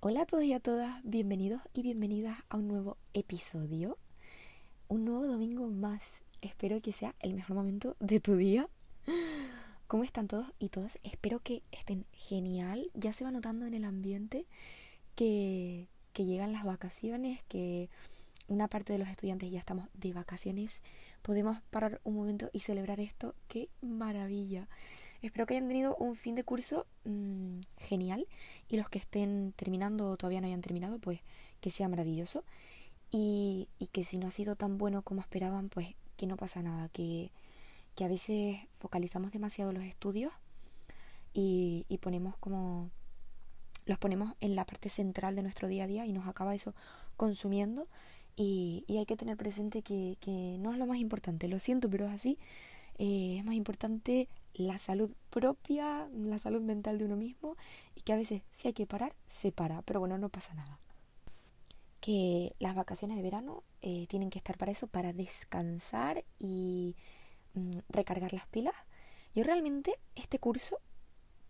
Hola a todos y a todas, bienvenidos y bienvenidas a un nuevo episodio, un nuevo domingo más. Espero que sea el mejor momento de tu día. ¿Cómo están todos y todas? Espero que estén genial. Ya se va notando en el ambiente que, que llegan las vacaciones, que una parte de los estudiantes ya estamos de vacaciones. Podemos parar un momento y celebrar esto. ¡Qué maravilla! Espero que hayan tenido un fin de curso mmm, genial y los que estén terminando o todavía no hayan terminado, pues que sea maravilloso. Y, y, que si no ha sido tan bueno como esperaban, pues que no pasa nada, que, que a veces focalizamos demasiado los estudios y, y ponemos como los ponemos en la parte central de nuestro día a día y nos acaba eso consumiendo y, y hay que tener presente que, que, no es lo más importante, lo siento, pero es así, eh, es más importante la salud propia, la salud mental de uno mismo y que a veces si hay que parar, se para, pero bueno, no pasa nada. Que las vacaciones de verano eh, tienen que estar para eso, para descansar y mm, recargar las pilas. Yo realmente este curso,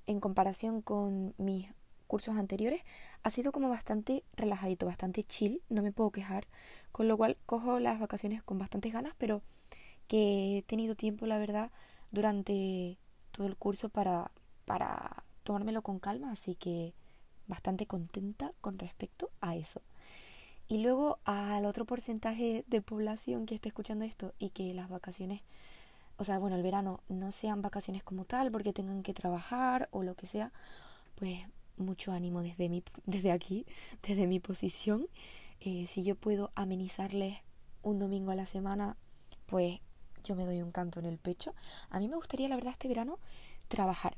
en comparación con mis cursos anteriores, ha sido como bastante relajadito, bastante chill, no me puedo quejar, con lo cual cojo las vacaciones con bastantes ganas, pero que he tenido tiempo, la verdad, durante todo el curso para, para tomármelo con calma, así que bastante contenta con respecto a eso. Y luego al otro porcentaje de población que esté escuchando esto y que las vacaciones, o sea, bueno, el verano no sean vacaciones como tal porque tengan que trabajar o lo que sea, pues mucho ánimo desde, mi, desde aquí, desde mi posición. Eh, si yo puedo amenizarles un domingo a la semana, pues yo me doy un canto en el pecho. A mí me gustaría, la verdad, este verano trabajar.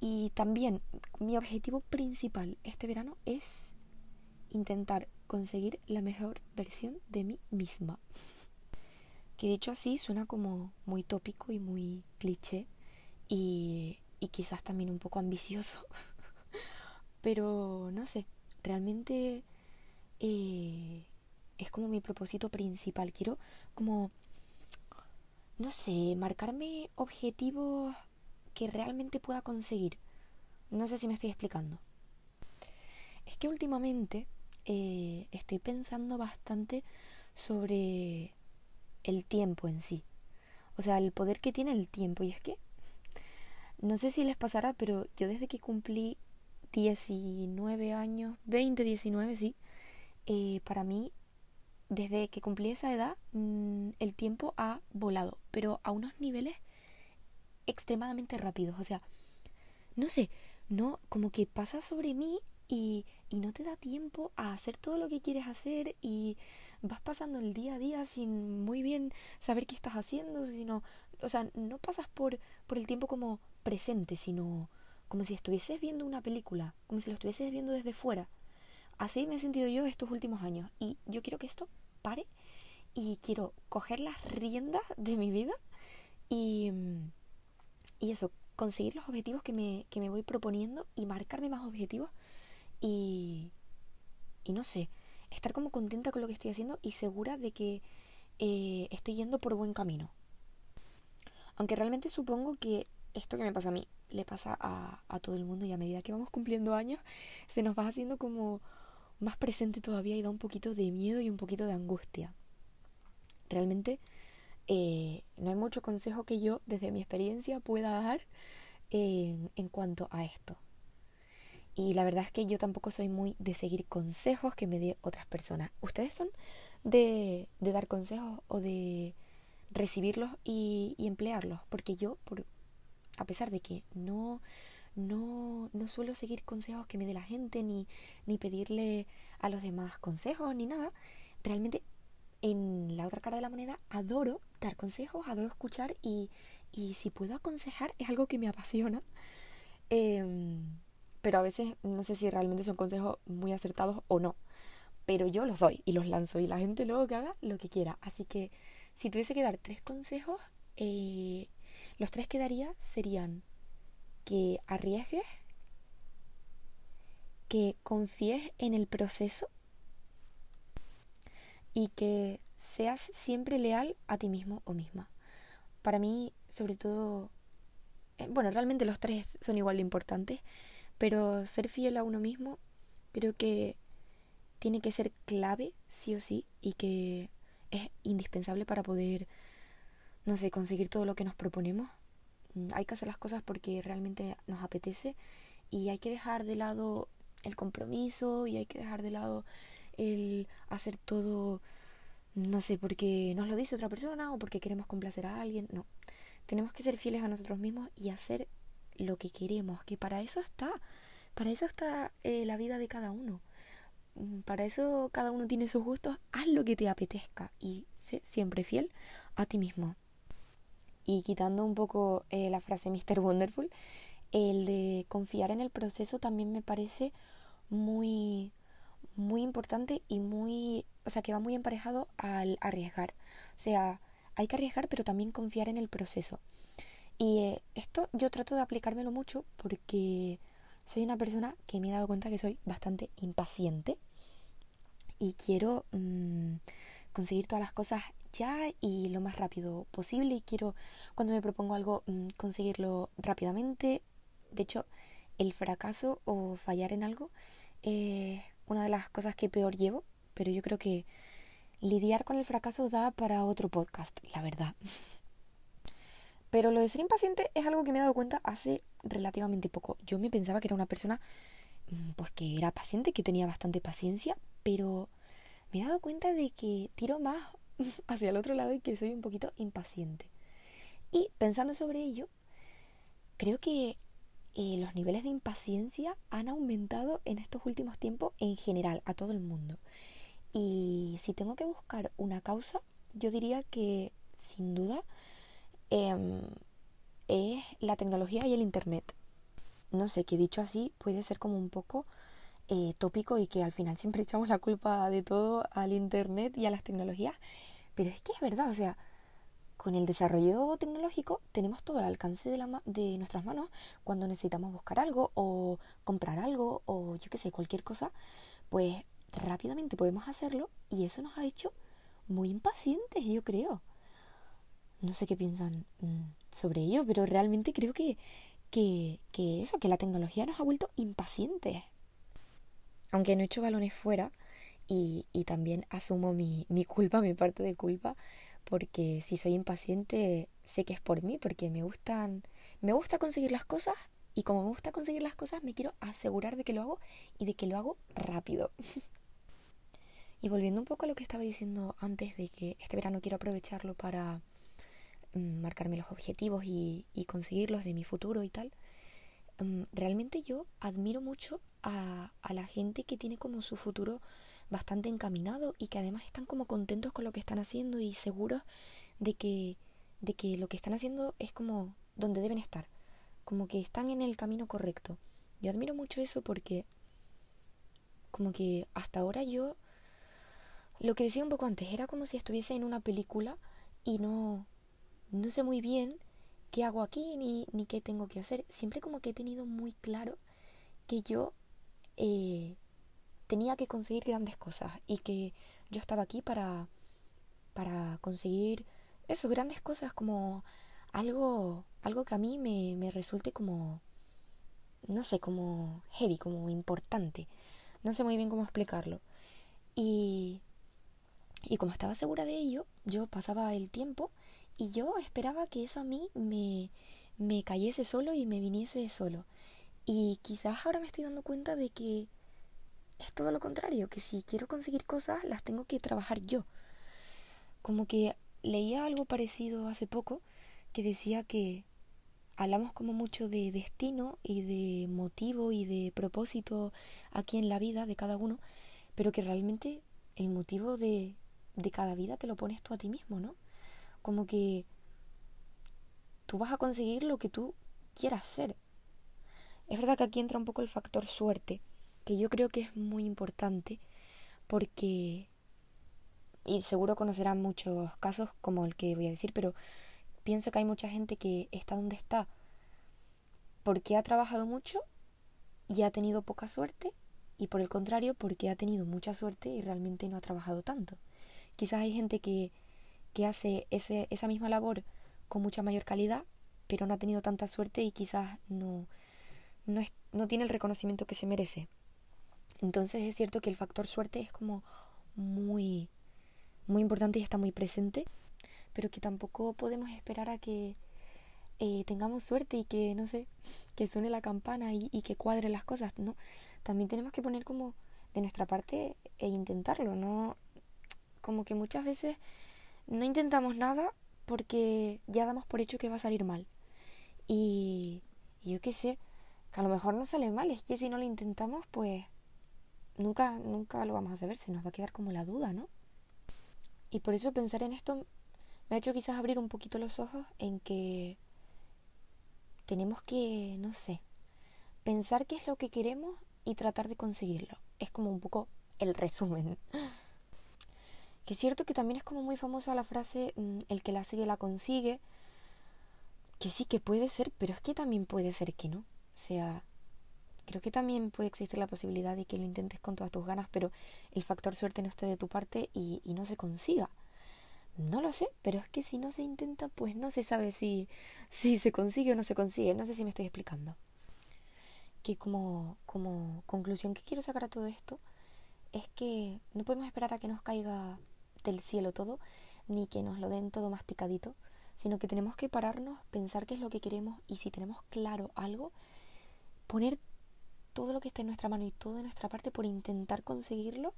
Y también mi objetivo principal este verano es intentar conseguir la mejor versión de mí misma. Que dicho así suena como muy tópico y muy cliché y, y quizás también un poco ambicioso. Pero no sé, realmente eh, es como mi propósito principal. Quiero como no sé, marcarme objetivos que realmente pueda conseguir. No sé si me estoy explicando. Es que últimamente eh, estoy pensando bastante sobre el tiempo en sí. O sea, el poder que tiene el tiempo. Y es que, no sé si les pasará, pero yo desde que cumplí 19 años, 20, 19, sí, eh, para mí desde que cumplí esa edad, mmm, el tiempo ha volado, pero a unos niveles extremadamente rápidos. O sea, no sé, no, como que pasa sobre mí y, y no te da tiempo a hacer todo lo que quieres hacer y vas pasando el día a día sin muy bien saber qué estás haciendo, sino, o sea, no pasas por, por el tiempo como presente, sino como si estuvieses viendo una película, como si lo estuvieses viendo desde fuera. Así me he sentido yo estos últimos años y yo quiero que esto pare y quiero coger las riendas de mi vida y, y eso, conseguir los objetivos que me, que me voy proponiendo y marcarme más objetivos y, y no sé, estar como contenta con lo que estoy haciendo y segura de que eh, estoy yendo por buen camino. Aunque realmente supongo que esto que me pasa a mí le pasa a, a todo el mundo y a medida que vamos cumpliendo años se nos va haciendo como más presente todavía y da un poquito de miedo y un poquito de angustia. Realmente eh, no hay mucho consejo que yo desde mi experiencia pueda dar en, en cuanto a esto. Y la verdad es que yo tampoco soy muy de seguir consejos que me dé otras personas. ¿Ustedes son de, de dar consejos o de recibirlos y, y emplearlos? Porque yo, por, a pesar de que no no, no suelo seguir consejos que me dé la gente, ni, ni pedirle a los demás consejos, ni nada. Realmente, en la otra cara de la moneda, adoro dar consejos, adoro escuchar y, y si puedo aconsejar es algo que me apasiona. Eh, pero a veces no sé si realmente son consejos muy acertados o no. Pero yo los doy y los lanzo y la gente luego que haga lo que quiera. Así que si tuviese que dar tres consejos, eh, los tres que daría serían que arriesgues, que confíes en el proceso y que seas siempre leal a ti mismo o misma. Para mí, sobre todo, eh, bueno, realmente los tres son igual de importantes, pero ser fiel a uno mismo creo que tiene que ser clave, sí o sí, y que es indispensable para poder, no sé, conseguir todo lo que nos proponemos. Mm, hay que hacer las cosas porque realmente nos apetece y hay que dejar de lado el compromiso y hay que dejar de lado el hacer todo, no sé, porque nos lo dice otra persona o porque queremos complacer a alguien. No, tenemos que ser fieles a nosotros mismos y hacer lo que queremos, que para eso está, para eso está eh, la vida de cada uno. Mm, para eso cada uno tiene sus gustos, haz lo que te apetezca y sé siempre fiel a ti mismo. Y quitando un poco eh, la frase Mr. Wonderful, el de confiar en el proceso también me parece muy muy importante y muy, o sea, que va muy emparejado al arriesgar. O sea, hay que arriesgar, pero también confiar en el proceso. Y eh, esto yo trato de aplicármelo mucho porque soy una persona que me he dado cuenta que soy bastante impaciente y quiero mm, conseguir todas las cosas ya y lo más rápido posible y quiero cuando me propongo algo mm, conseguirlo rápidamente. De hecho, el fracaso o fallar en algo es una de las cosas que peor llevo, pero yo creo que lidiar con el fracaso da para otro podcast, la verdad. Pero lo de ser impaciente es algo que me he dado cuenta hace relativamente poco. Yo me pensaba que era una persona mm, pues que era paciente, que tenía bastante paciencia, pero me he dado cuenta de que tiro más hacia el otro lado y que soy un poquito impaciente. Y pensando sobre ello, creo que eh, los niveles de impaciencia han aumentado en estos últimos tiempos en general, a todo el mundo. Y si tengo que buscar una causa, yo diría que sin duda em, es la tecnología y el Internet. No sé, que dicho así puede ser como un poco eh, tópico y que al final siempre echamos la culpa de todo al Internet y a las tecnologías, pero es que es verdad, o sea, con el desarrollo tecnológico tenemos todo al alcance de, la de nuestras manos cuando necesitamos buscar algo o comprar algo o yo qué sé, cualquier cosa, pues rápidamente podemos hacerlo y eso nos ha hecho muy impacientes, yo creo. No sé qué piensan mm, sobre ello, pero realmente creo que, que, que eso, que la tecnología nos ha vuelto impacientes. Aunque no he hecho balones fuera y, y también asumo mi, mi culpa, mi parte de culpa, porque si soy impaciente sé que es por mí, porque me gustan, me gusta conseguir las cosas y como me gusta conseguir las cosas me quiero asegurar de que lo hago y de que lo hago rápido. y volviendo un poco a lo que estaba diciendo antes de que este verano quiero aprovecharlo para mm, marcarme los objetivos y, conseguirlos de mi futuro y tal, mm, realmente yo admiro mucho a la gente que tiene como su futuro bastante encaminado y que además están como contentos con lo que están haciendo y seguros de que, de que lo que están haciendo es como donde deben estar, como que están en el camino correcto. Yo admiro mucho eso porque como que hasta ahora yo lo que decía un poco antes era como si estuviese en una película y no no sé muy bien qué hago aquí ni, ni qué tengo que hacer. Siempre como que he tenido muy claro que yo eh, tenía que conseguir grandes cosas y que yo estaba aquí para, para conseguir eso, grandes cosas como algo, algo que a mí me, me resulte como, no sé, como heavy, como importante. No sé muy bien cómo explicarlo. Y, y como estaba segura de ello, yo pasaba el tiempo y yo esperaba que eso a mí me, me cayese solo y me viniese solo. Y quizás ahora me estoy dando cuenta de que es todo lo contrario, que si quiero conseguir cosas las tengo que trabajar yo. Como que leía algo parecido hace poco que decía que hablamos como mucho de destino y de motivo y de propósito aquí en la vida de cada uno, pero que realmente el motivo de, de cada vida te lo pones tú a ti mismo, ¿no? Como que tú vas a conseguir lo que tú quieras ser. Es verdad que aquí entra un poco el factor suerte, que yo creo que es muy importante porque, y seguro conocerán muchos casos como el que voy a decir, pero pienso que hay mucha gente que está donde está porque ha trabajado mucho y ha tenido poca suerte y por el contrario porque ha tenido mucha suerte y realmente no ha trabajado tanto. Quizás hay gente que, que hace ese, esa misma labor con mucha mayor calidad pero no ha tenido tanta suerte y quizás no, no, es, no tiene el reconocimiento que se merece. Entonces es cierto que el factor suerte es como muy, muy importante y está muy presente, pero que tampoco podemos esperar a que eh, tengamos suerte y que, no sé, que suene la campana y, y que cuadre las cosas, ¿no? También tenemos que poner como de nuestra parte e intentarlo, ¿no? Como que muchas veces no intentamos nada porque ya damos por hecho que va a salir mal. Y, yo qué sé, que a lo mejor no sale mal, es que si no lo intentamos, pues nunca, nunca lo vamos a saber, se nos va a quedar como la duda, ¿no? Y por eso pensar en esto me ha hecho quizás abrir un poquito los ojos en que tenemos que, no sé, pensar qué es lo que queremos y tratar de conseguirlo. Es como un poco el resumen. Que es cierto que también es como muy famosa la frase mm, el que la sigue la consigue. Que sí que puede ser, pero es que también puede ser que no. O sea, creo que también puede existir la posibilidad de que lo intentes con todas tus ganas, pero el factor suerte no esté de tu parte y, no se consiga. No lo sé, pero es que si no se intenta, pues no se sabe si, si se consigue o no se consigue. No sé si me estoy explicando. Que como, como conclusión que quiero sacar a todo esto es que no podemos esperar a que nos caiga del cielo todo, ni que nos lo den todo masticadito, sino que tenemos que pararnos, pensar qué es lo que queremos y si tenemos claro algo, poner todo lo que está en nuestra mano y todo de nuestra parte por intentar conseguirlo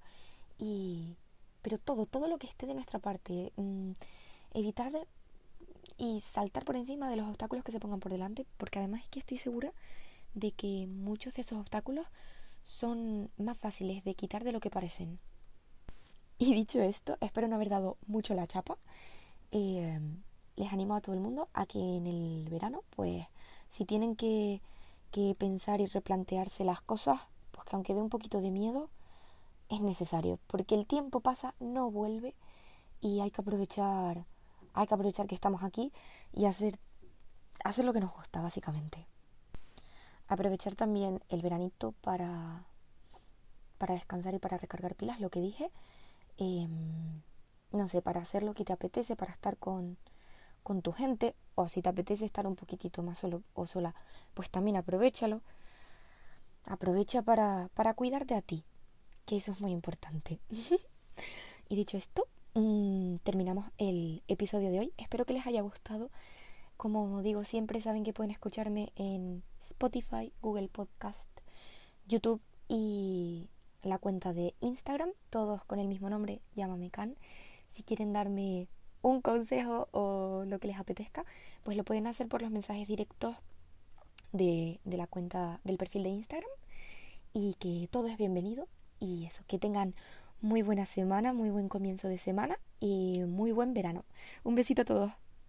y pero todo, todo lo que esté de nuestra parte, mm, evitar y saltar por encima de los obstáculos que se pongan por delante, porque además es que estoy segura de que muchos de esos obstáculos son más fáciles de quitar de lo que parecen. Y dicho esto, espero no haber dado mucho la chapa. Eh, les animo a todo el mundo a que en el verano, pues, si tienen que, que pensar y replantearse las cosas, pues que aunque dé un poquito de miedo, es necesario, porque el tiempo pasa, no vuelve y hay que aprovechar, hay que aprovechar que estamos aquí y hacer, hacer lo que nos gusta, básicamente. Aprovechar también el veranito para, para descansar y para recargar pilas, lo que dije, Em, no sé, para hacer lo que te apetece, para estar con, con tu gente, o si te apetece estar un poquitito más solo o sola, pues también aprovechalo. Aprovecha para, para cuidarte a ti, que eso es muy importante. y dicho esto, mm, terminamos el episodio de hoy. Espero que les haya gustado. Como digo, siempre saben que pueden escucharme en Spotify, Google Podcast, YouTube y la cuenta de Instagram, todos con el mismo nombre, llámame Can. Si quieren darme un consejo o lo que les apetezca, pues lo pueden hacer por los mensajes directos de, de la cuenta del perfil de Instagram. Y que todo es bienvenido. Y eso, que tengan muy buena semana, muy buen comienzo de semana y muy buen verano. Un besito a todos.